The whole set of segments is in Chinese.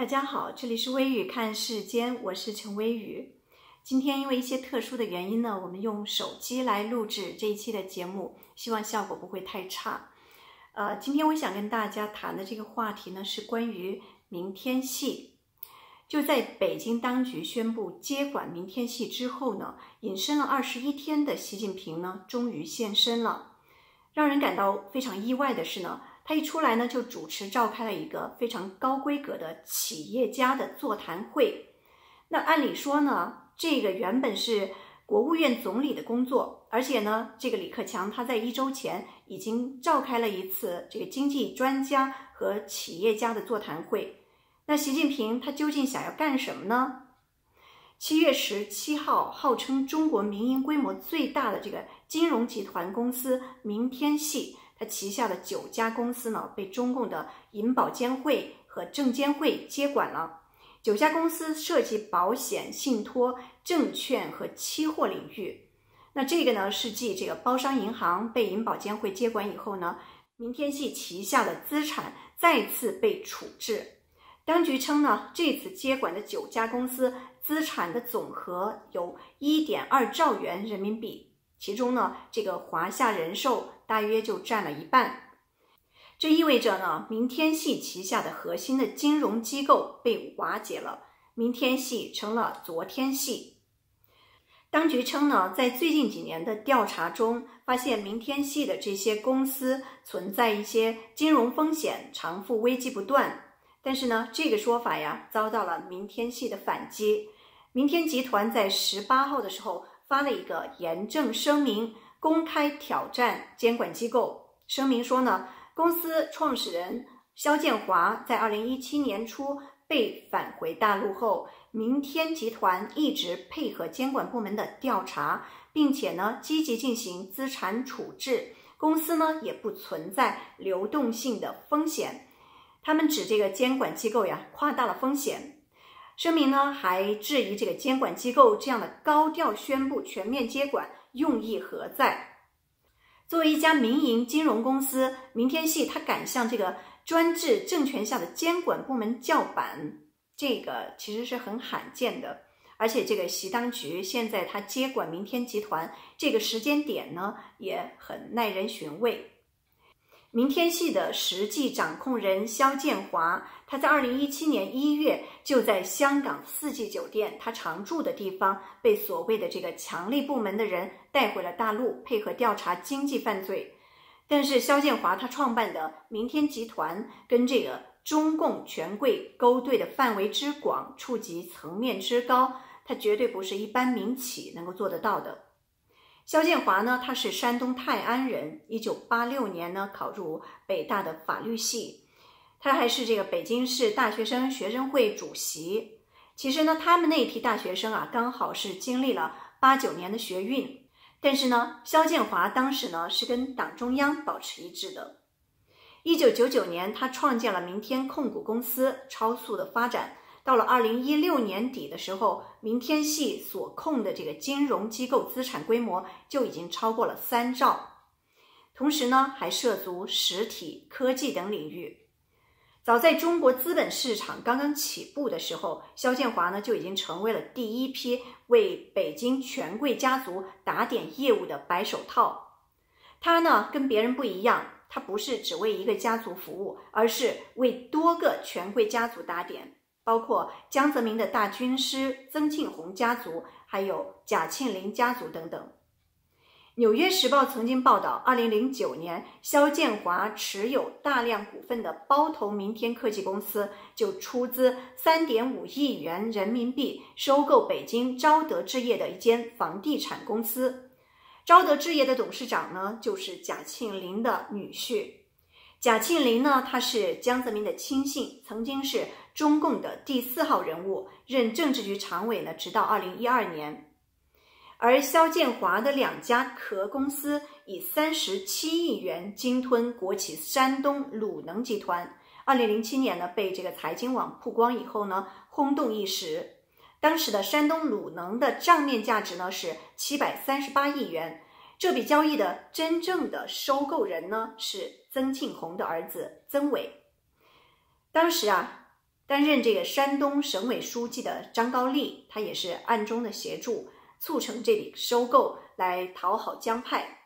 大家好，这里是微雨看世间，我是陈微雨。今天因为一些特殊的原因呢，我们用手机来录制这一期的节目，希望效果不会太差。呃，今天我想跟大家谈的这个话题呢，是关于明天系。就在北京当局宣布接管明天系之后呢，隐身了二十一天的习近平呢，终于现身了。让人感到非常意外的是呢。他一出来呢，就主持召开了一个非常高规格的企业家的座谈会。那按理说呢，这个原本是国务院总理的工作，而且呢，这个李克强他在一周前已经召开了一次这个经济专家和企业家的座谈会。那习近平他究竟想要干什么呢？七月十七号，号称中国民营规模最大的这个金融集团公司明天系。他旗下的九家公司呢，被中共的银保监会和证监会接管了。九家公司涉及保险、信托、证券和期货领域。那这个呢，是继这个包商银行被银保监会接管以后呢，明天系旗下的资产再次被处置。当局称呢，这次接管的九家公司资产的总和有一点二兆元人民币。其中呢，这个华夏人寿大约就占了一半，这意味着呢，明天系旗下的核心的金融机构被瓦解了，明天系成了昨天系。当局称呢，在最近几年的调查中，发现明天系的这些公司存在一些金融风险，偿付危机不断。但是呢，这个说法呀，遭到了明天系的反击。明天集团在十八号的时候。发了一个严正声明，公开挑战监管机构。声明说呢，公司创始人肖建华在二零一七年初被返回大陆后，明天集团一直配合监管部门的调查，并且呢积极进行资产处置。公司呢也不存在流动性的风险。他们指这个监管机构呀夸大了风险。声明呢还质疑这个监管机构这样的高调宣布全面接管用意何在？作为一家民营金融公司，明天系它敢向这个专制政权下的监管部门叫板，这个其实是很罕见的。而且这个习当局现在他接管明天集团这个时间点呢，也很耐人寻味。明天系的实际掌控人肖建华，他在二零一七年一月就在香港四季酒店他常住的地方，被所谓的这个强力部门的人带回了大陆，配合调查经济犯罪。但是肖建华他创办的明天集团跟这个中共权贵勾兑的范围之广，触及层面之高，他绝对不是一般民企能够做得到的。肖建华呢，他是山东泰安人，一九八六年呢考入北大的法律系，他还是这个北京市大学生学生会主席。其实呢，他们那一批大学生啊，刚好是经历了八九年的学运，但是呢，肖建华当时呢是跟党中央保持一致的。一九九九年，他创建了明天控股公司，超速的发展。到了二零一六年底的时候，明天系所控的这个金融机构资产规模就已经超过了三兆，同时呢，还涉足实体、科技等领域。早在中国资本市场刚刚起步的时候，肖建华呢就已经成为了第一批为北京权贵家族打点业务的白手套。他呢跟别人不一样，他不是只为一个家族服务，而是为多个权贵家族打点。包括江泽民的大军师曾庆红家族，还有贾庆林家族等等。《纽约时报》曾经报道，二零零九年，肖建华持有大量股份的包头明天科技公司就出资三点五亿元人民币收购北京招德置业的一间房地产公司。招德置业的董事长呢，就是贾庆林的女婿。贾庆林呢，他是江泽民的亲信，曾经是中共的第四号人物，任政治局常委呢，直到二零一二年。而肖建华的两家壳公司以三十七亿元鲸吞国企山东鲁能集团，二零零七年呢，被这个财经网曝光以后呢，轰动一时。当时的山东鲁能的账面价值呢是七百三十八亿元。这笔交易的真正的收购人呢是曾庆红的儿子曾伟。当时啊，担任这个山东省委书记的张高丽，他也是暗中的协助，促成这笔收购，来讨好江派。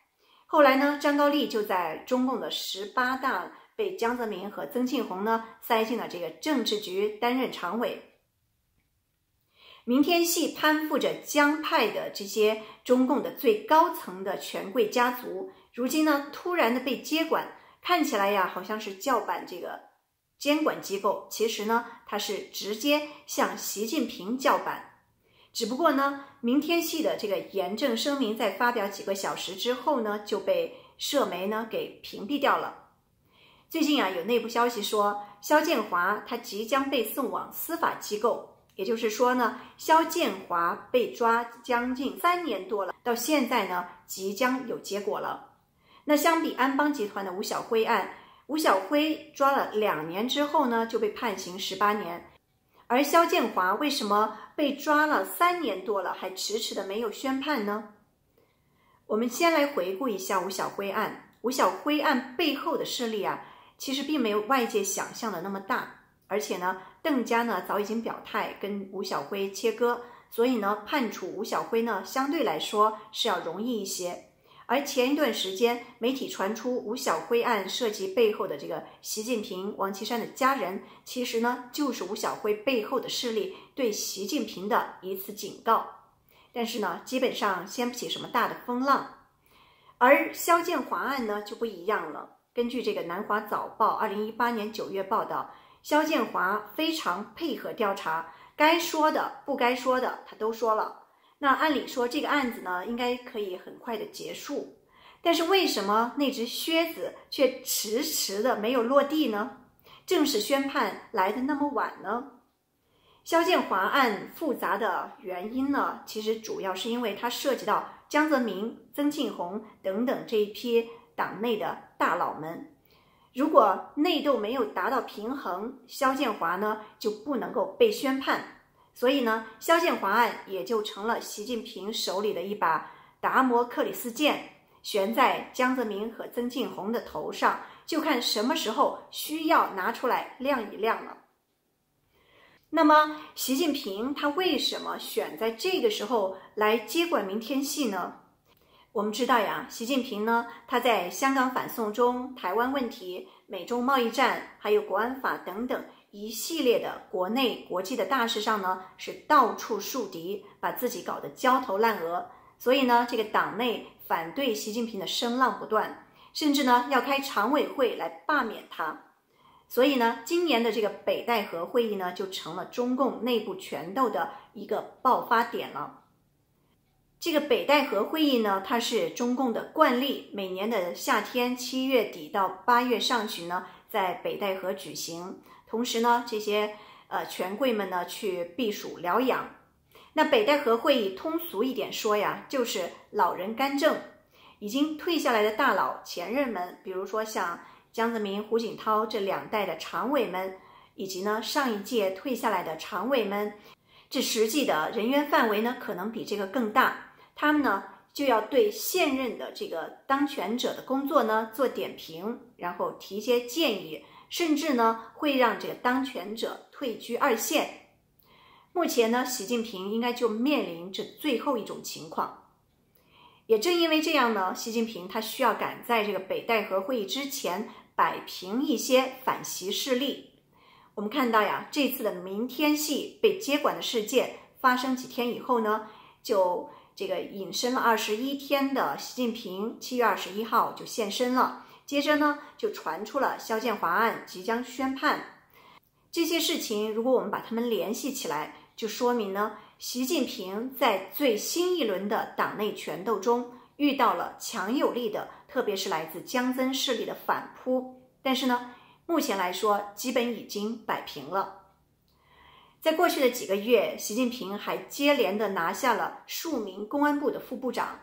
后来呢，张高丽就在中共的十八大被江泽民和曾庆红呢塞进了这个政治局担任常委。明天系攀附着江派的这些中共的最高层的权贵家族，如今呢突然的被接管，看起来呀好像是叫板这个。监管机构其实呢，它是直接向习近平叫板，只不过呢，明天系的这个严正声明在发表几个小时之后呢，就被社媒呢给屏蔽掉了。最近啊，有内部消息说，肖建华他即将被送往司法机构，也就是说呢，肖建华被抓将近三年多了，到现在呢，即将有结果了。那相比安邦集团的吴晓辉案。吴晓辉抓了两年之后呢，就被判刑十八年，而肖建华为什么被抓了三年多了，还迟迟的没有宣判呢？我们先来回顾一下吴晓辉案。吴晓辉案背后的势力啊，其实并没有外界想象的那么大，而且呢，邓家呢早已经表态跟吴晓辉切割，所以呢，判处吴晓辉呢相对来说是要容易一些。而前一段时间，媒体传出吴晓辉案涉及背后的这个习近平、王岐山的家人，其实呢就是吴晓辉背后的势力对习近平的一次警告。但是呢，基本上掀不起什么大的风浪。而肖建华案呢就不一样了。根据这个《南华早报》二零一八年九月报道，肖建华非常配合调查，该说的、不该说的，他都说了。那按理说这个案子呢，应该可以很快的结束，但是为什么那只靴子却迟迟的没有落地呢？正式宣判来的那么晚呢？肖建华案复杂的原因呢，其实主要是因为它涉及到江泽民、曾庆红等等这一批党内的大佬们，如果内斗没有达到平衡，肖建华呢就不能够被宣判。所以呢，肖建华案也就成了习近平手里的一把达摩克里斯剑，悬在江泽民和曾庆红的头上，就看什么时候需要拿出来亮一亮了。那么，习近平他为什么选在这个时候来接管明天系呢？我们知道呀，习近平呢，他在香港反送中、台湾问题、美中贸易战，还有国安法等等。一系列的国内国际的大事上呢，是到处树敌，把自己搞得焦头烂额。所以呢，这个党内反对习近平的声浪不断，甚至呢要开常委会来罢免他。所以呢，今年的这个北戴河会议呢，就成了中共内部权斗的一个爆发点了。这个北戴河会议呢，它是中共的惯例，每年的夏天七月底到八月上旬呢，在北戴河举行。同时呢，这些呃权贵们呢去避暑疗养。那北戴河会议通俗一点说呀，就是老人干政，已经退下来的大佬前任们，比如说像江泽民、胡锦涛这两代的常委们，以及呢上一届退下来的常委们，这实际的人员范围呢可能比这个更大。他们呢就要对现任的这个当权者的工作呢做点评，然后提一些建议。甚至呢，会让这个当权者退居二线。目前呢，习近平应该就面临着最后一种情况。也正因为这样呢，习近平他需要赶在这个北戴河会议之前摆平一些反习势力。我们看到呀，这次的明天系被接管的事件发生几天以后呢，就这个隐身了二十一天的习近平，七月二十一号就现身了。接着呢，就传出了肖建华案即将宣判。这些事情，如果我们把它们联系起来，就说明呢，习近平在最新一轮的党内权斗中遇到了强有力的，特别是来自江曾势力的反扑。但是呢，目前来说，基本已经摆平了。在过去的几个月，习近平还接连的拿下了数名公安部的副部长。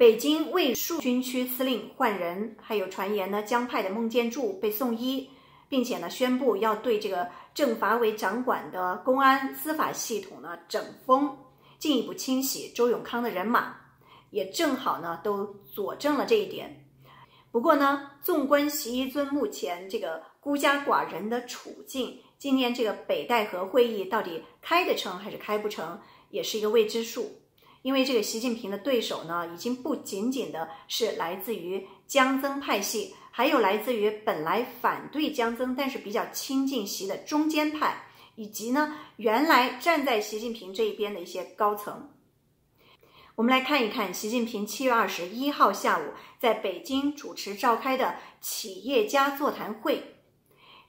北京卫戍军区司令换人，还有传言呢，江派的孟建柱被送医，并且呢，宣布要对这个政法委掌管的公安司法系统呢整风，进一步清洗周永康的人马，也正好呢都佐证了这一点。不过呢，纵观习一尊目前这个孤家寡人的处境，今年这个北戴河会议到底开得成还是开不成，也是一个未知数。因为这个习近平的对手呢，已经不仅仅的是来自于江增派系，还有来自于本来反对江增但是比较亲近习的中间派，以及呢原来站在习近平这一边的一些高层。我们来看一看习近平七月二十一号下午在北京主持召开的企业家座谈会。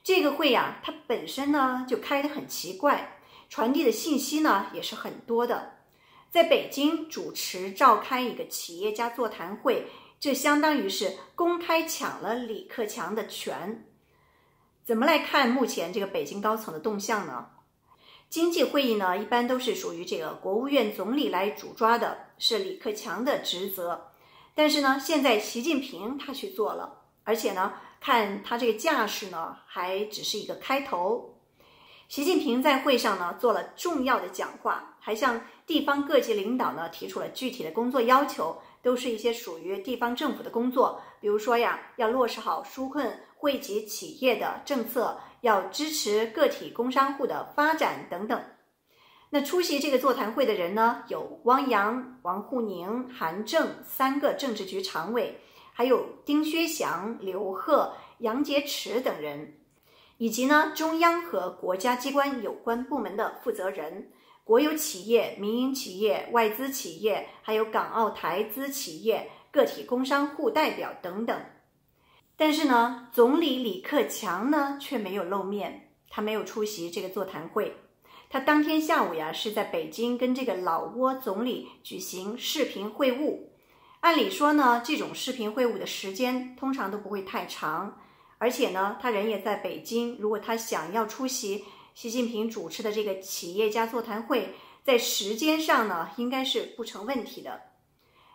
这个会呀，它本身呢就开得很奇怪，传递的信息呢也是很多的。在北京主持召开一个企业家座谈会，这相当于是公开抢了李克强的权。怎么来看目前这个北京高层的动向呢？经济会议呢，一般都是属于这个国务院总理来主抓的，是李克强的职责。但是呢，现在习近平他去做了，而且呢，看他这个架势呢，还只是一个开头。习近平在会上呢做了重要的讲话，还向地方各级领导呢提出了具体的工作要求，都是一些属于地方政府的工作，比如说呀，要落实好纾困惠及企业的政策，要支持个体工商户的发展等等。那出席这个座谈会的人呢，有汪洋、王沪宁、韩正三个政治局常委，还有丁薛祥、刘鹤、杨洁篪等人。以及呢，中央和国家机关有关部门的负责人、国有企业、民营企业、外资企业，还有港澳台资企业、个体工商户代表等等。但是呢，总理李克强呢却没有露面，他没有出席这个座谈会。他当天下午呀是在北京跟这个老挝总理举行视频会晤。按理说呢，这种视频会晤的时间通常都不会太长。而且呢，他人也在北京。如果他想要出席习近平主持的这个企业家座谈会，在时间上呢，应该是不成问题的。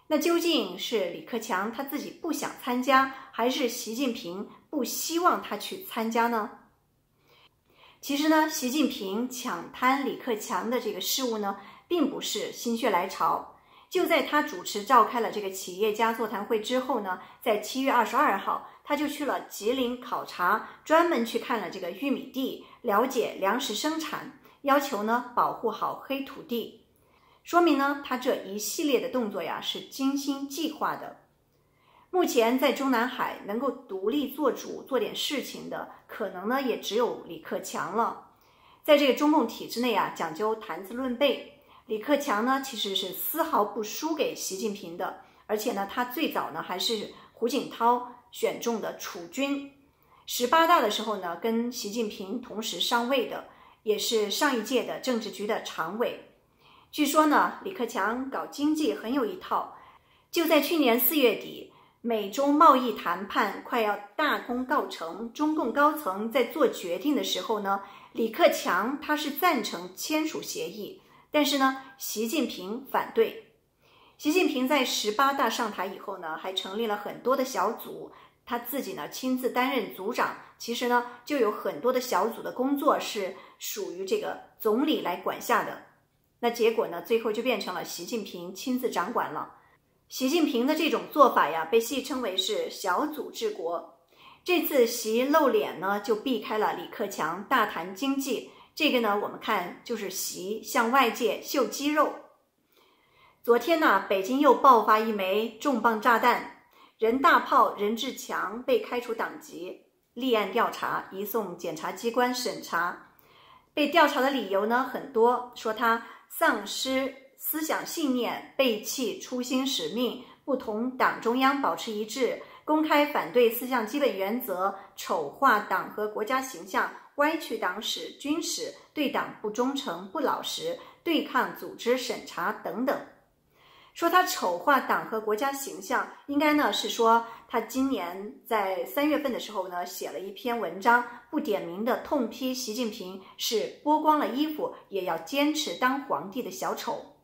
那究竟是李克强他自己不想参加，还是习近平不希望他去参加呢？其实呢，习近平抢滩李克强的这个事务呢，并不是心血来潮。就在他主持召开了这个企业家座谈会之后呢，在七月二十二号。他就去了吉林考察，专门去看了这个玉米地，了解粮食生产，要求呢保护好黑土地，说明呢他这一系列的动作呀是精心计划的。目前在中南海能够独立做主做点事情的，可能呢也只有李克强了。在这个中共体制内啊，讲究谈资论辈，李克强呢其实是丝毫不输给习近平的，而且呢他最早呢还是胡锦涛。选中的储君，十八大的时候呢，跟习近平同时上位的，也是上一届的政治局的常委。据说呢，李克强搞经济很有一套。就在去年四月底，美中贸易谈判快要大功告成，中共高层在做决定的时候呢，李克强他是赞成签署协议，但是呢，习近平反对。习近平在十八大上台以后呢，还成立了很多的小组，他自己呢亲自担任组长。其实呢，就有很多的小组的工作是属于这个总理来管辖的。那结果呢，最后就变成了习近平亲自掌管了。习近平的这种做法呀，被戏称为是小组治国。这次习露脸呢，就避开了李克强大谈经济。这个呢，我们看就是习向外界秀肌肉。昨天呢，北京又爆发一枚重磅炸弹，人大炮任志强被开除党籍，立案调查，移送检察机关审查。被调查的理由呢很多，说他丧失思想信念，背弃初心使命，不同党中央保持一致，公开反对四项基本原则，丑化党和国家形象，歪曲党史军史，对党不忠诚不老实，对抗组织审查等等。说他丑化党和国家形象，应该呢是说他今年在三月份的时候呢写了一篇文章，不点名的痛批习近平是剥光了衣服也要坚持当皇帝的小丑。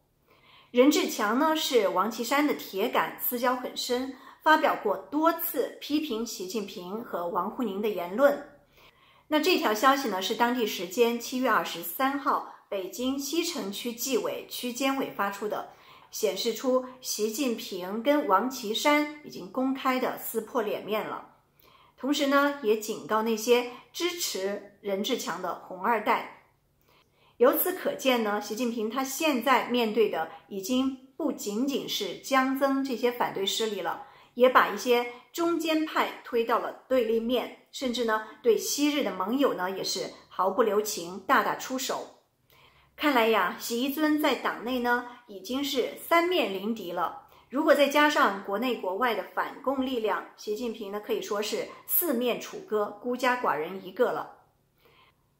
任志强呢是王岐山的铁杆，私交很深，发表过多次批评习近平和王沪宁的言论。那这条消息呢是当地时间七月二十三号，北京西城区纪委区监委发出的。显示出习近平跟王岐山已经公开的撕破脸面了。同时呢，也警告那些支持任志强的红二代。由此可见呢，习近平他现在面对的已经不仅仅是江增这些反对势力了，也把一些中间派推到了对立面，甚至呢，对昔日的盟友呢，也是毫不留情，大打出手。看来呀，习一尊在党内呢，已经是三面临敌了。如果再加上国内国外的反共力量，习近平呢可以说是四面楚歌，孤家寡人一个了。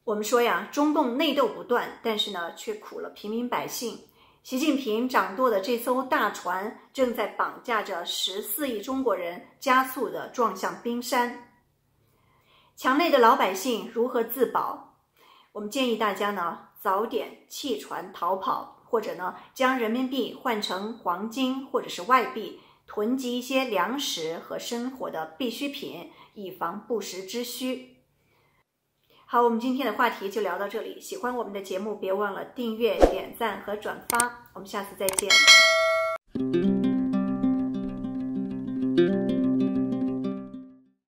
我们说呀，中共内斗不断，但是呢却苦了平民百姓。习近平掌舵的这艘大船正在绑架着十四亿中国人，加速的撞向冰山。墙内的老百姓如何自保？我们建议大家呢早点弃船逃跑。或者呢，将人民币换成黄金或者是外币，囤积一些粮食和生活的必需品，以防不时之需。好，我们今天的话题就聊到这里。喜欢我们的节目，别忘了订阅、点赞和转发。我们下次再见。